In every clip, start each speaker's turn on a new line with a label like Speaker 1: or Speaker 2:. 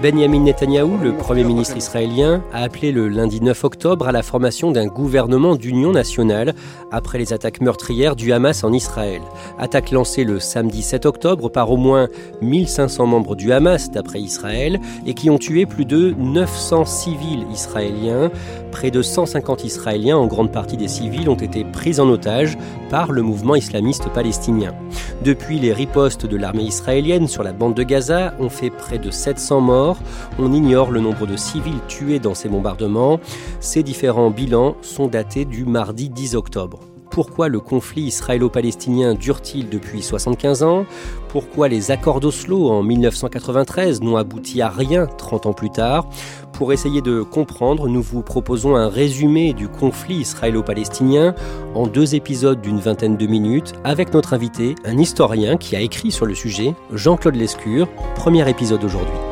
Speaker 1: Benjamin Netanyahou, le Premier ministre israélien, a appelé le lundi 9 octobre à la formation d'un gouvernement d'union nationale après les attaques meurtrières du Hamas en Israël. Attaque lancée le samedi 7 octobre par au moins 1500 membres du Hamas d'après Israël et qui ont tué plus de 900 civils israéliens. Près de 150 Israéliens, en grande partie des civils, ont été pris en otage par le mouvement islamiste palestinien. Depuis, les ripostes de l'armée israélienne sur la bande de Gaza ont fait près de 700 morts. On ignore le nombre de civils tués dans ces bombardements. Ces différents bilans sont datés du mardi 10 octobre. Pourquoi le conflit israélo-palestinien dure-t-il depuis 75 ans? Pourquoi les accords d'Oslo en 1993 n'ont abouti à rien 30 ans plus tard? Pour essayer de comprendre, nous vous proposons un résumé du conflit israélo-palestinien en deux épisodes d'une vingtaine de minutes avec notre invité, un historien qui a écrit sur le sujet, Jean-Claude Lescure. Premier épisode aujourd'hui.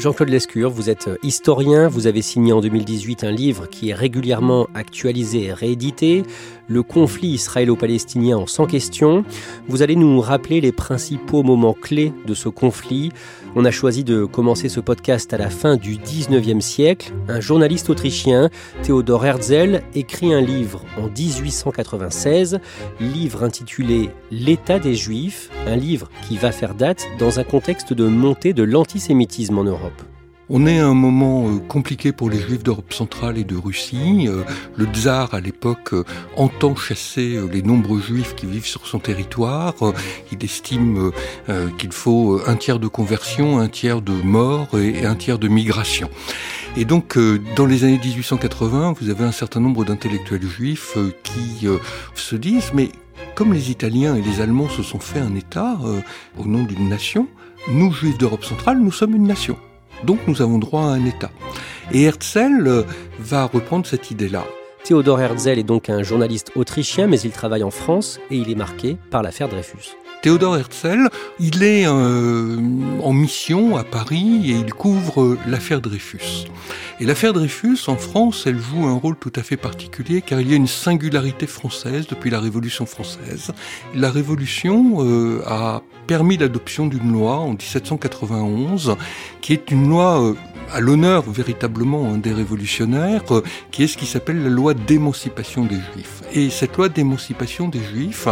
Speaker 1: Jean-Claude Lescure, vous êtes historien, vous avez signé en 2018 un livre qui est régulièrement actualisé et réédité, Le conflit israélo-palestinien en 100 questions. Vous allez nous rappeler les principaux moments clés de ce conflit. On a choisi de commencer ce podcast à la fin du 19e siècle. Un journaliste autrichien, Theodor Herzl, écrit un livre en 1896, livre intitulé L'État des Juifs, un livre qui va faire date dans un contexte de montée de l'antisémitisme en Europe.
Speaker 2: On est à un moment euh, compliqué pour les juifs d'Europe centrale et de Russie. Euh, le tsar, à l'époque, euh, entend chasser les nombreux juifs qui vivent sur son territoire. Il estime qu'il faut un tiers de conversion, un tiers de mort et un tiers de migration. Et donc, dans les années 1880, vous avez un certain nombre d'intellectuels juifs qui se disent, mais comme les Italiens et les Allemands se sont fait un État au nom d'une nation, nous, juifs d'Europe centrale, nous sommes une nation. Donc nous avons droit à un État. Et Herzl euh, va reprendre cette idée-là.
Speaker 1: Theodor Herzl est donc un journaliste autrichien, mais il travaille en France et il est marqué par l'affaire Dreyfus.
Speaker 2: Théodore Herzl, il est euh, en mission à Paris et il couvre l'affaire Dreyfus. Et l'affaire Dreyfus, en France, elle joue un rôle tout à fait particulier car il y a une singularité française depuis la Révolution française. La Révolution euh, a permis l'adoption d'une loi en 1791 qui est une loi euh, à l'honneur véritablement des révolutionnaires, euh, qui est ce qui s'appelle la loi d'émancipation des Juifs. Et cette loi d'émancipation des Juifs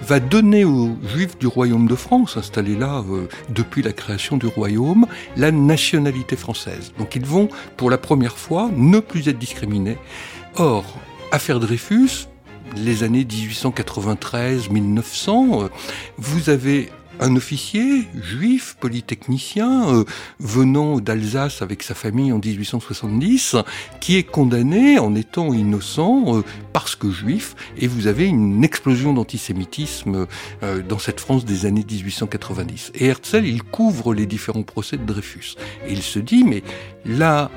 Speaker 2: va donner aux Juifs du Royaume de France, installés là euh, depuis la création du Royaume, la nationalité française. Donc ils vont, pour la première fois, ne plus être discriminés. Or, affaire Dreyfus, les années 1893-1900, euh, vous avez un officier juif, polytechnicien, euh, venant d'Alsace avec sa famille en 1870, qui est condamné en étant innocent euh, parce que juif, et vous avez une explosion d'antisémitisme euh, dans cette France des années 1890. Et Herzl, il couvre les différents procès de Dreyfus. Et il se dit, mais là,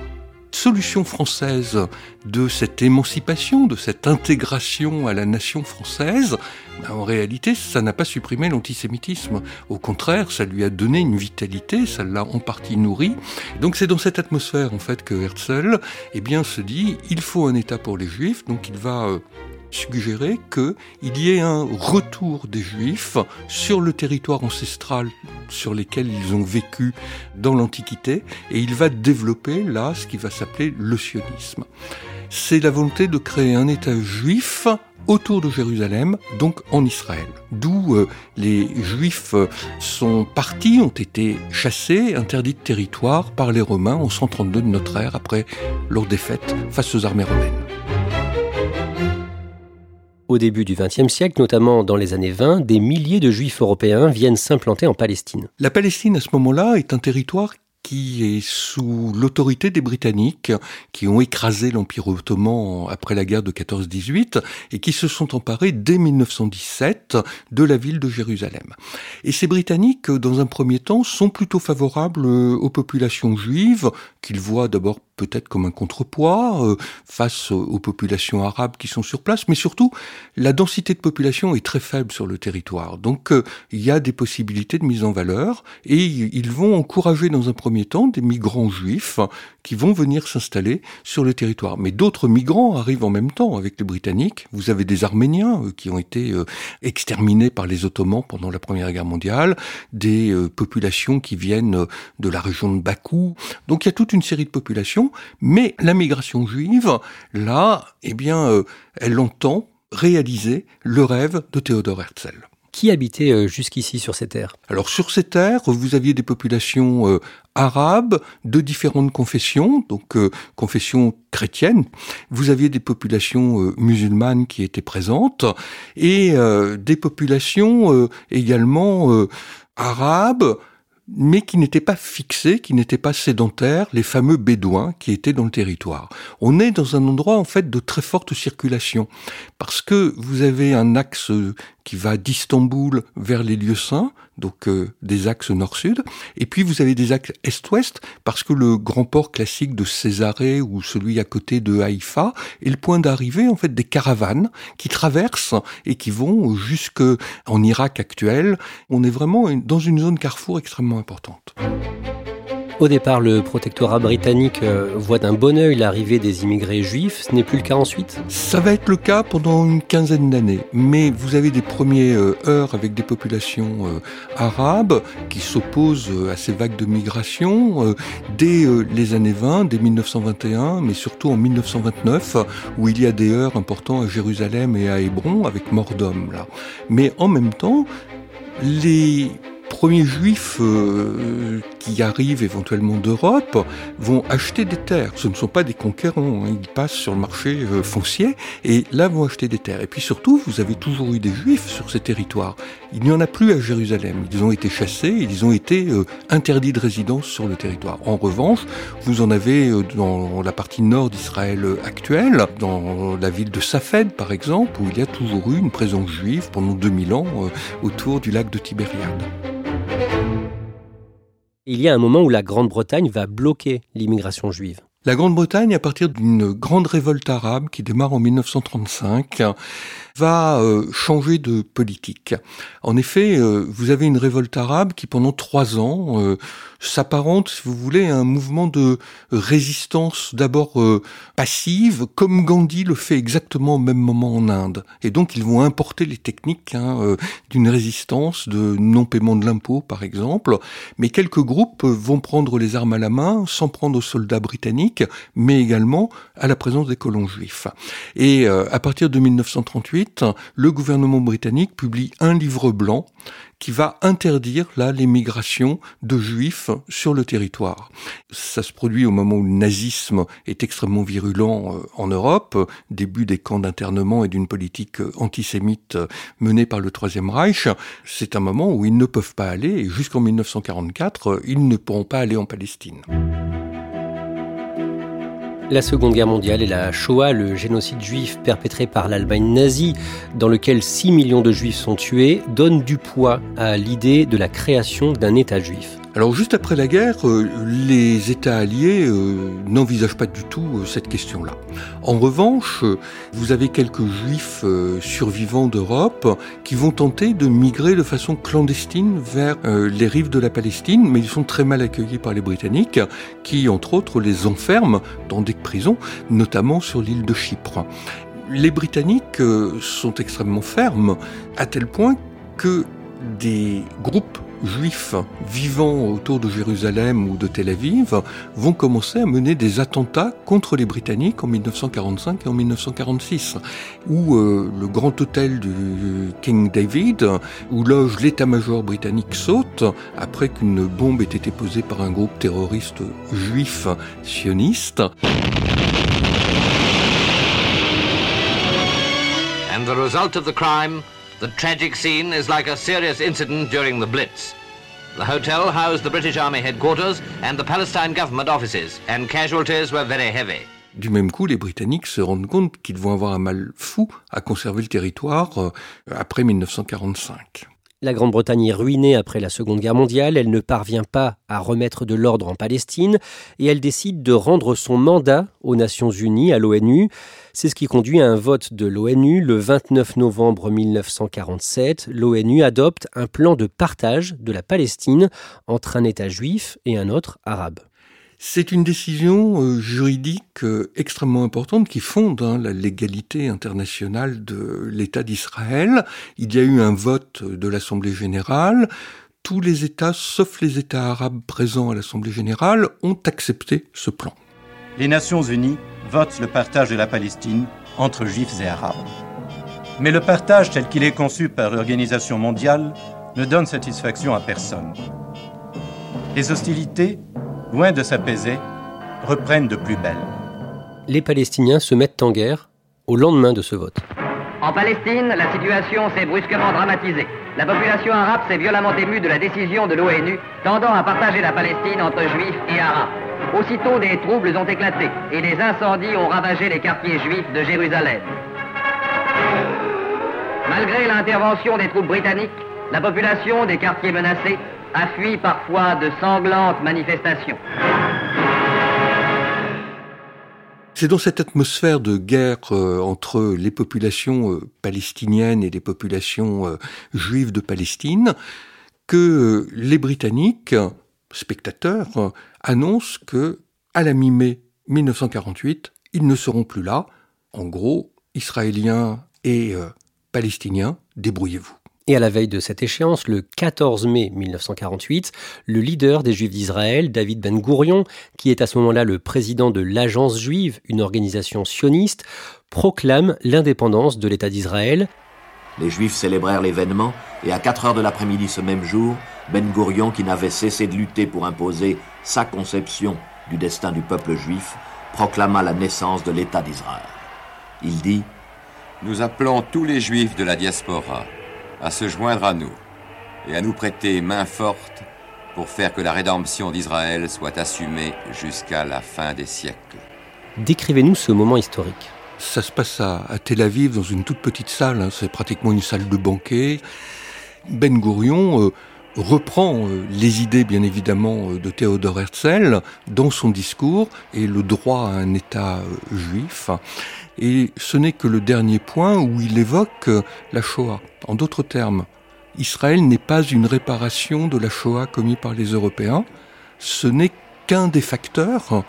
Speaker 2: solution française de cette émancipation, de cette intégration à la nation française, ben, en réalité, ça n'a pas supprimé l'antisémitisme. Au contraire, ça lui a donné une vitalité, ça l'a en partie nourri. Donc c'est dans cette atmosphère, en fait, que Herzl, eh bien, se dit, il faut un État pour les Juifs, donc il va euh, suggérer qu'il y ait un retour des Juifs sur le territoire ancestral sur lesquels ils ont vécu dans l'Antiquité, et il va développer là ce qui va s'appeler le sionisme. C'est la volonté de créer un État juif autour de Jérusalem, donc en Israël. D'où euh, les Juifs sont partis, ont été chassés, interdits de territoire par les Romains en 132 de notre ère, après leur défaite face aux armées romaines.
Speaker 1: Au début du XXe siècle, notamment dans les années 20, des milliers de juifs européens viennent s'implanter en Palestine.
Speaker 2: La Palestine, à ce moment-là, est un territoire qui est sous l'autorité des Britanniques, qui ont écrasé l'Empire ottoman après la guerre de 14-18 et qui se sont emparés dès 1917 de la ville de Jérusalem. Et ces Britanniques, dans un premier temps, sont plutôt favorables aux populations juives, qu'ils voient d'abord peut-être comme un contrepoids euh, face aux populations arabes qui sont sur place, mais surtout la densité de population est très faible sur le territoire. Donc euh, il y a des possibilités de mise en valeur et ils vont encourager dans un premier temps des migrants juifs qui vont venir s'installer sur le territoire. Mais d'autres migrants arrivent en même temps avec les Britanniques. Vous avez des Arméniens euh, qui ont été exterminés par les Ottomans pendant la Première Guerre mondiale, des populations qui viennent de la région de Bakou. Donc il y a toute une série de populations mais la migration juive, là, eh bien, euh, elle entend réaliser le rêve de Théodore Herzl.
Speaker 1: Qui habitait euh, jusqu'ici sur ces terres?
Speaker 2: Alors sur ces terres, vous aviez des populations euh, arabes de différentes confessions, donc confessions chrétiennes. Vous aviez des populations musulmanes qui étaient présentes et des populations également arabes mais qui n'étaient pas fixés, qui n'étaient pas sédentaires, les fameux bédouins qui étaient dans le territoire. On est dans un endroit en fait de très forte circulation, parce que vous avez un axe qui va d'Istanbul vers les lieux saints, donc euh, des axes nord-sud, et puis vous avez des axes est-ouest, parce que le grand port classique de Césarée ou celui à côté de Haïfa est le point d'arrivée en fait des caravanes qui traversent et qui vont jusque en Irak actuel. On est vraiment dans une zone carrefour extrêmement importante.
Speaker 1: Au départ, le protectorat britannique euh, voit d'un bon œil l'arrivée des immigrés juifs. Ce n'est plus le cas ensuite?
Speaker 2: Ça va être le cas pendant une quinzaine d'années. Mais vous avez des premiers euh, heures avec des populations euh, arabes qui s'opposent à ces vagues de migration dès les années 20, dès 1921, mais surtout en 1929, où il y a des heures importants à Jérusalem et à Hébron avec mort d'hommes là. Mais en même temps, les premiers juifs euh, qui arrivent éventuellement d'Europe vont acheter des terres. Ce ne sont pas des conquérants, hein. ils passent sur le marché euh, foncier et là vont acheter des terres. Et puis surtout, vous avez toujours eu des juifs sur ces territoires. Il n'y en a plus à Jérusalem. Ils ont été chassés, ils ont été euh, interdits de résidence sur le territoire. En revanche, vous en avez dans la partie nord d'Israël actuelle, dans la ville de Safed par exemple, où il y a toujours eu une présence juive pendant 2000 ans autour du lac de Tibériade.
Speaker 1: Il y a un moment où la Grande-Bretagne va bloquer l'immigration juive.
Speaker 2: La Grande-Bretagne, à partir d'une grande révolte arabe qui démarre en 1935, va euh, changer de politique. En effet, euh, vous avez une révolte arabe qui pendant trois ans euh, s'apparente, si vous voulez, à un mouvement de résistance d'abord passive, comme Gandhi le fait exactement au même moment en Inde. Et donc ils vont importer les techniques hein, d'une résistance, de non-paiement de l'impôt par exemple, mais quelques groupes vont prendre les armes à la main, s'en prendre aux soldats britanniques, mais également à la présence des colons juifs. Et à partir de 1938, le gouvernement britannique publie un livre blanc qui va interdire là l'émigration de juifs sur le territoire. Ça se produit au moment où le nazisme est extrêmement virulent euh, en Europe, début des camps d'internement et d'une politique euh, antisémite euh, menée par le Troisième Reich. C'est un moment où ils ne peuvent pas aller et jusqu'en 1944, ils ne pourront pas aller en Palestine.
Speaker 1: La Seconde Guerre mondiale et la Shoah, le génocide juif perpétré par l'Allemagne nazie, dans lequel 6 millions de juifs sont tués, donnent du poids à l'idée de la création d'un État juif.
Speaker 2: Alors juste après la guerre, euh, les États alliés euh, n'envisagent pas du tout euh, cette question-là. En revanche, vous avez quelques juifs survivants d'Europe qui vont tenter de migrer de façon clandestine vers les rives de la Palestine, mais ils sont très mal accueillis par les Britanniques qui, entre autres, les enferment dans des prisons, notamment sur l'île de Chypre. Les Britanniques sont extrêmement fermes, à tel point que des groupes juifs vivant autour de Jérusalem ou de Tel Aviv vont commencer à mener des attentats contre les Britanniques en 1945 et en 1946, où euh, le grand hôtel du King David, où loge l'état-major britannique saute après qu'une bombe ait été posée par un groupe terroriste juif sioniste.
Speaker 3: And the result of the crime The tragic scene is like a serious incident during the Blitz. The hotel housed the British Army headquarters and the Palestine government offices, and casualties were very heavy.
Speaker 2: Du même coup, les Britanniques se rendent compte qu'ils vont avoir un mal fou à conserver le territoire euh, après 1945.
Speaker 1: La Grande-Bretagne est ruinée après la Seconde Guerre mondiale, elle ne parvient pas à remettre de l'ordre en Palestine et elle décide de rendre son mandat aux Nations Unies, à l'ONU. C'est ce qui conduit à un vote de l'ONU le 29 novembre 1947. L'ONU adopte un plan de partage de la Palestine entre un État juif et un autre arabe.
Speaker 2: C'est une décision euh, juridique euh, extrêmement importante qui fonde hein, la légalité internationale de l'État d'Israël. Il y a eu un vote de l'Assemblée générale. Tous les États, sauf les États arabes présents à l'Assemblée générale, ont accepté ce plan.
Speaker 4: Les Nations unies votent le partage de la Palestine entre juifs et arabes. Mais le partage tel qu'il est conçu par l'Organisation mondiale ne donne satisfaction à personne. Les hostilités loin de s'apaiser, reprennent de plus belle.
Speaker 1: Les Palestiniens se mettent en guerre au lendemain de ce vote.
Speaker 5: En Palestine, la situation s'est brusquement dramatisée. La population arabe s'est violemment émue de la décision de l'ONU tendant à partager la Palestine entre juifs et arabes. Aussitôt, des troubles ont éclaté et des incendies ont ravagé les quartiers juifs de Jérusalem. Malgré l'intervention des troupes britanniques, la population des quartiers menacés a fui parfois de sanglantes manifestations.
Speaker 2: C'est dans cette atmosphère de guerre euh, entre les populations euh, palestiniennes et les populations euh, juives de Palestine que les Britanniques, spectateurs, annoncent que à la mi-mai 1948, ils ne seront plus là. En gros, Israéliens et Palestiniens, débrouillez-vous.
Speaker 1: Et à la veille de cette échéance, le 14 mai 1948, le leader des Juifs d'Israël, David Ben Gourion, qui est à ce moment-là le président de l'Agence juive, une organisation sioniste, proclame l'indépendance de l'État d'Israël.
Speaker 6: Les Juifs célébrèrent l'événement et à 4 heures de l'après-midi ce même jour, Ben Gourion, qui n'avait cessé de lutter pour imposer sa conception du destin du peuple juif, proclama la naissance de l'État d'Israël. Il dit
Speaker 7: Nous appelons tous les Juifs de la diaspora à se joindre à nous et à nous prêter main forte pour faire que la rédemption d'Israël soit assumée jusqu'à la fin des siècles.
Speaker 1: Décrivez-nous ce moment historique.
Speaker 2: Ça se passe à, Tel Aviv dans une toute petite salle, hein. c'est pratiquement une salle de banquet. Ben Gourion euh, reprend euh, les idées bien évidemment euh, de Théodore Herzl dans son discours et le droit à un État juif. Et ce n'est que le dernier point où il évoque la Shoah. En d'autres termes, Israël n'est pas une réparation de la Shoah commise par les Européens, ce n'est qu'un des facteurs,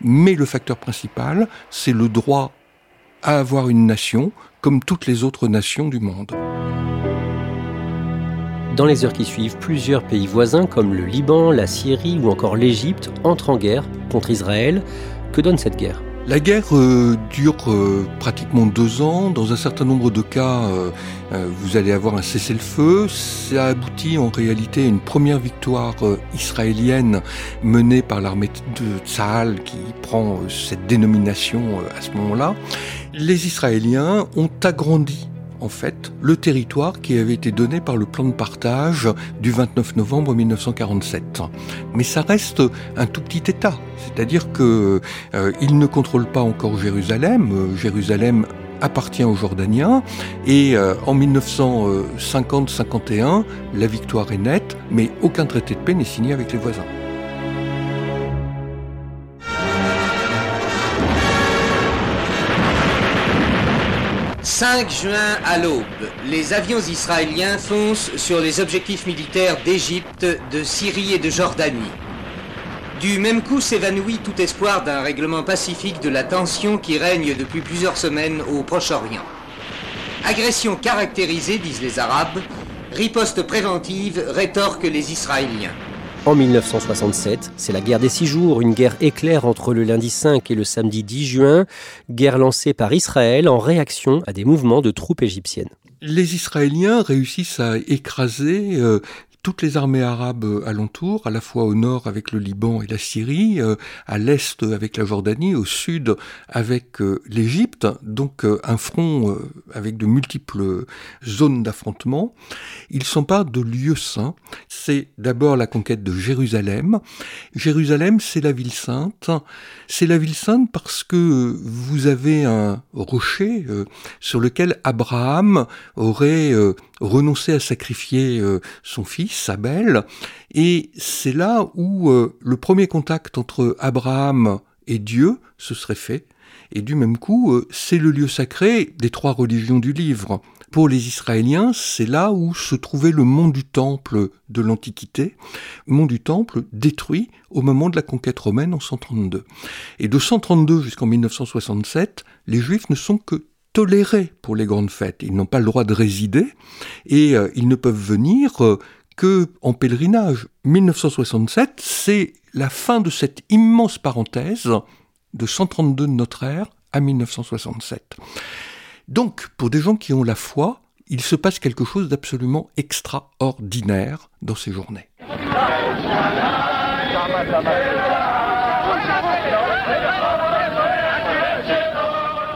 Speaker 2: mais le facteur principal, c'est le droit à avoir une nation comme toutes les autres nations du monde.
Speaker 1: Dans les heures qui suivent, plusieurs pays voisins comme le Liban, la Syrie ou encore l'Égypte entrent en guerre contre Israël. Que donne cette guerre?
Speaker 2: La guerre euh, dure euh, pratiquement deux ans. Dans un certain nombre de cas, euh, vous allez avoir un cessez-le-feu. Ça aboutit en réalité à une première victoire israélienne menée par l'armée de Tsahal qui prend cette dénomination à ce moment-là. Les Israéliens ont agrandi en fait le territoire qui avait été donné par le plan de partage du 29 novembre 1947. Mais ça reste un tout petit État, c'est-à-dire que euh, ne contrôle pas encore Jérusalem. Euh, Jérusalem appartient aux Jordaniens. Et euh, en 1950-51, la victoire est nette, mais aucun traité de paix n'est signé avec les voisins.
Speaker 8: 5 juin à l'aube, les avions israéliens foncent sur les objectifs militaires d'Égypte, de Syrie et de Jordanie. Du même coup s'évanouit tout espoir d'un règlement pacifique de la tension qui règne depuis plusieurs semaines au Proche-Orient. Agression caractérisée, disent les Arabes, riposte préventive, rétorquent les Israéliens.
Speaker 1: En 1967, c'est la guerre des six jours, une guerre éclair entre le lundi 5 et le samedi 10 juin, guerre lancée par Israël en réaction à des mouvements de troupes égyptiennes.
Speaker 2: Les Israéliens réussissent à écraser euh, toutes les armées arabes euh, alentour, à la fois au nord avec le Liban et la Syrie, euh, à l'est avec la Jordanie, au sud avec euh, l'Égypte, donc un front avec de multiples zones d'affrontement. Ils s'emparent de lieux saints. C'est d'abord la conquête de Jérusalem. Jérusalem, c'est la ville sainte. C'est la ville sainte parce que vous avez un rocher sur lequel Abraham aurait renoncé à sacrifier son fils Abel, et c'est là où euh, le premier contact entre Abraham et Dieu se serait fait, et du même coup, euh, c'est le lieu sacré des trois religions du livre. Pour les Israéliens, c'est là où se trouvait le mont du Temple de l'Antiquité, mont du Temple détruit au moment de la conquête romaine en 132. Et de 132 jusqu'en 1967, les Juifs ne sont que tolérés pour les grandes fêtes. Ils n'ont pas le droit de résider et euh, ils ne peuvent venir que en pèlerinage. 1967, c'est la fin de cette immense parenthèse de 132 de notre ère à 1967. Donc, pour des gens qui ont la foi, il se passe quelque chose d'absolument extraordinaire dans ces journées.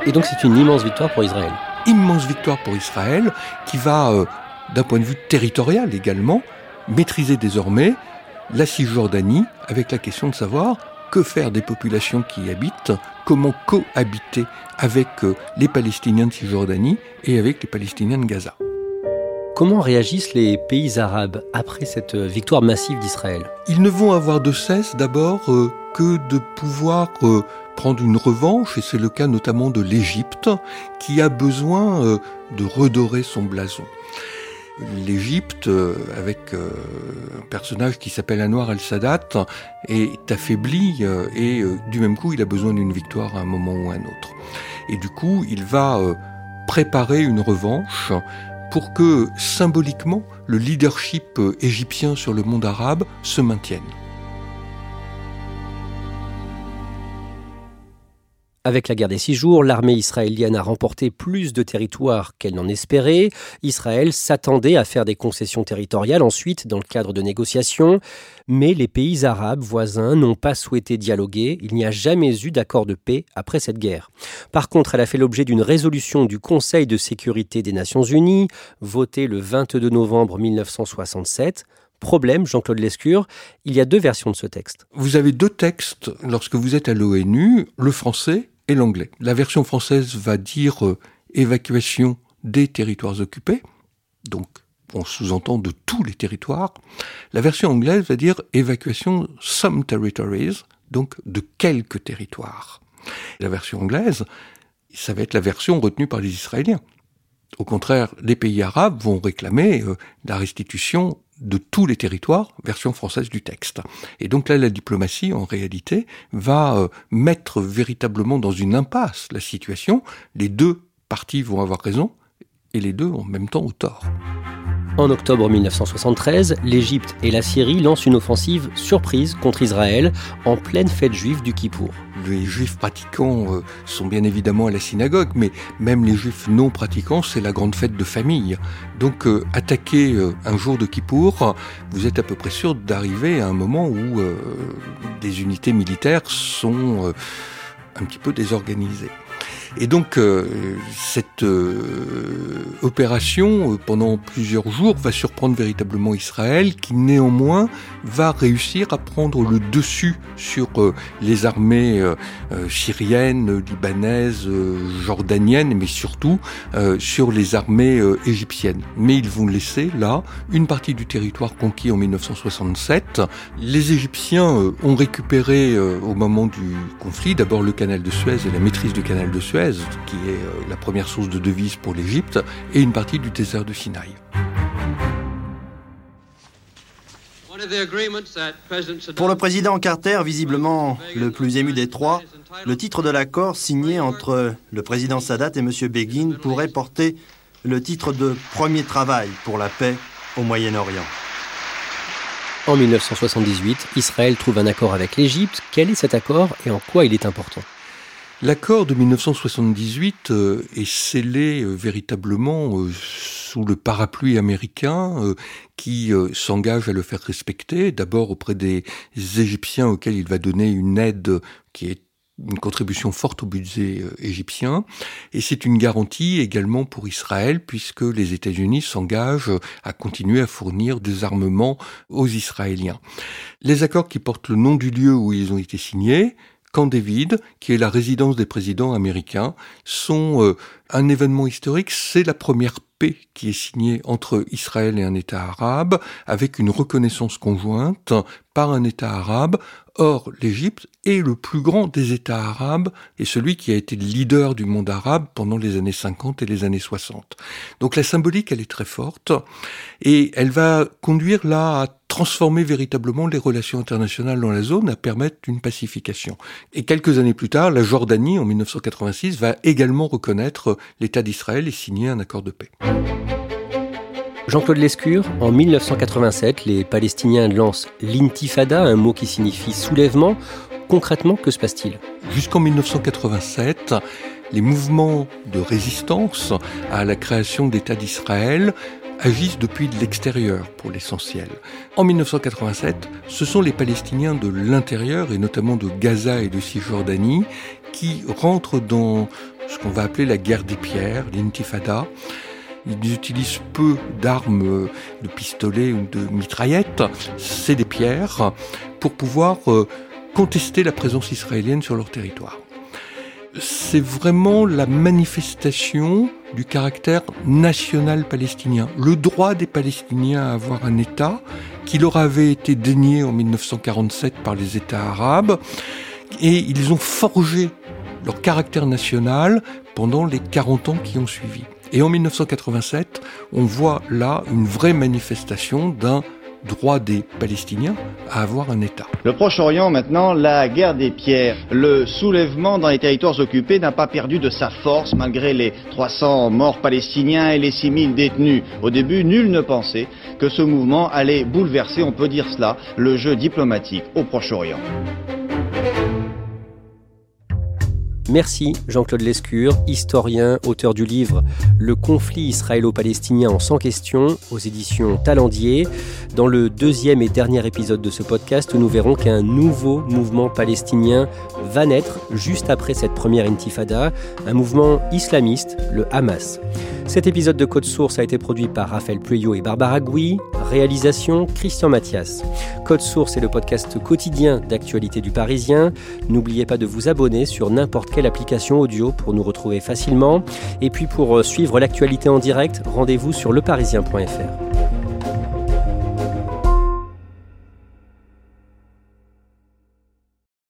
Speaker 1: Et donc c'est une immense victoire pour Israël.
Speaker 2: Immense victoire pour Israël qui va, euh, d'un point de vue territorial également, maîtriser désormais la Cisjordanie avec la question de savoir que faire des populations qui y habitent, comment cohabiter avec euh, les Palestiniens de Cisjordanie et avec les Palestiniens de Gaza.
Speaker 1: Comment réagissent les pays arabes après cette euh, victoire massive d'Israël?
Speaker 2: Ils ne vont avoir de cesse d'abord euh, que de pouvoir prendre une revanche, et c'est le cas notamment de l'Égypte, qui a besoin de redorer son blason l'Égypte, euh, avec euh, un personnage qui s'appelle Anwar el-Sadat, est affaibli euh, et du même coup, il a besoin d'une victoire à un moment ou à un autre. Et du coup, il va préparer une revanche pour que symboliquement le leadership égyptien sur le monde arabe se maintienne.
Speaker 1: Avec la guerre des six jours, l'armée israélienne a remporté plus de territoires qu'elle n'en espérait. Israël s'attendait à faire des concessions territoriales ensuite dans le cadre de négociations, mais les pays arabes voisins n'ont pas souhaité dialoguer. Il n'y a jamais eu d'accord de paix après cette guerre. Par contre, elle a fait l'objet d'une résolution du Conseil de sécurité des Nations Unies, votée le 22 novembre 1967. Problème, Jean-Claude Lescure, il y a deux versions de ce texte.
Speaker 2: Vous avez deux textes lorsque vous êtes à l'ONU, le français et l'anglais. La version française va dire euh, évacuation des territoires occupés, donc on sous-entend de tous les territoires. La version anglaise va dire évacuation some territories, donc de quelques territoires. La version anglaise, ça va être la version retenue par les Israéliens. Au contraire, les pays arabes vont réclamer euh, la restitution de tous les territoires, version française du texte. Et donc là, la diplomatie, en réalité, va euh, mettre véritablement dans une impasse la situation. Les deux parties vont avoir raison, et les deux en même temps au tort.
Speaker 1: En octobre 1973, l'Égypte et la Syrie lancent une offensive surprise contre Israël en pleine fête juive du Kippour.
Speaker 2: Les juifs pratiquants euh, sont bien évidemment à la synagogue, mais même les juifs non pratiquants, c'est la grande fête de famille. Donc euh, attaquer euh, un jour de Kippour, vous êtes à peu près sûr d'arriver à un moment où des unités militaires sont un petit peu désorganisées. Et donc euh, cette euh, opération, pendant plusieurs jours, va surprendre véritablement Israël, qui néanmoins va réussir à prendre le dessus sur les armées syriennes, libanaises, jordaniennes, mais surtout sur les armées égyptiennes. Mais ils vont laisser là une partie du territoire conquis en 1967. Les Égyptiens ont récupéré au moment du conflit d'abord le canal de Suez et la maîtrise du canal de Suez, qui est euh, la première source de devises pour l'Égypte, et une partie du désert de Sinaï.
Speaker 9: Pour le président Carter, visiblement le plus ému des trois, le titre de l'accord signé entre le président Sadat et M. Begin pourrait porter le titre de premier travail pour la paix au Moyen-Orient.
Speaker 1: En 1978, Israël trouve un accord avec l'Égypte. Quel est cet accord et en quoi il est important?
Speaker 2: L'accord de 1978 euh, est scellé euh, véritablement euh, sous le parapluie américain qui s'engage à le faire respecter, d'abord auprès des Égyptiens auxquels il va donner une aide qui est une contribution forte au budget égyptien, et c'est une garantie également pour Israël, puisque les États-Unis s'engagent à continuer à fournir des armements aux Israéliens. Les accords qui portent le nom du lieu où ils ont été signés, Camp David, qui est la résidence des présidents américains, sont euh, un événement historique, c'est la première paix qui est signée entre Israël et un État arabe, avec une reconnaissance conjointe par un État arabe Or, l'Égypte est le plus grand des États arabes et celui qui a été le leader du monde arabe pendant les années 50 et les années 60. Donc la symbolique, elle est très forte et elle va conduire là à transformer véritablement les relations internationales dans la zone, à permettre une pacification. Et quelques années plus tard, la Jordanie, en 1986, va également reconnaître l'État d'Israël et signer un accord de paix.
Speaker 1: Jean-Claude Lescure, en 1987, les Palestiniens lancent l'intifada, un mot qui signifie soulèvement. Concrètement, que se passe-t-il?
Speaker 2: Jusqu'en 1987, les mouvements de résistance à la création d'État d'Israël agissent depuis l'extérieur pour l'essentiel. En 1987, ce sont les Palestiniens de l'intérieur et notamment de Gaza et de Cisjordanie qui rentrent dans ce qu'on va appeler la guerre des pierres, l'intifada, ils utilisent peu d'armes de pistolets ou de mitraillettes, c'est des pierres, pour pouvoir euh, contester la présence israélienne sur leur territoire. C'est vraiment la manifestation du caractère national palestinien, le droit des Palestiniens à avoir un État qui leur avait été dénié en 1947 par les États arabes, et ils ont forgé leur caractère national pendant les 40 ans qui ont suivi. Et en 1987, on voit là une vraie manifestation d'un droit des Palestiniens à avoir un État.
Speaker 10: Le Proche-Orient maintenant, la guerre des pierres, le soulèvement dans les territoires occupés n'a pas perdu de sa force malgré les 300 morts palestiniens et les 6000 détenus. Au début, nul ne pensait que ce mouvement allait bouleverser, on peut dire cela, le jeu diplomatique au Proche-Orient.
Speaker 1: Merci Jean-Claude Lescure, historien, auteur du livre Le conflit israélo-palestinien en 100 questions aux éditions Talendier. Dans le deuxième et dernier épisode de ce podcast, nous verrons qu'un nouveau mouvement palestinien va naître juste après cette première intifada, un mouvement islamiste, le Hamas. Cet épisode de Code Source a été produit par Raphaël Pueyo et Barbara Gouy, réalisation Christian Mathias. Code Source est le podcast quotidien d'actualité du Parisien. N'oubliez pas de vous abonner sur n'importe quelle application audio pour nous retrouver facilement. Et puis pour euh, suivre l'actualité en direct, rendez-vous sur leparisien.fr.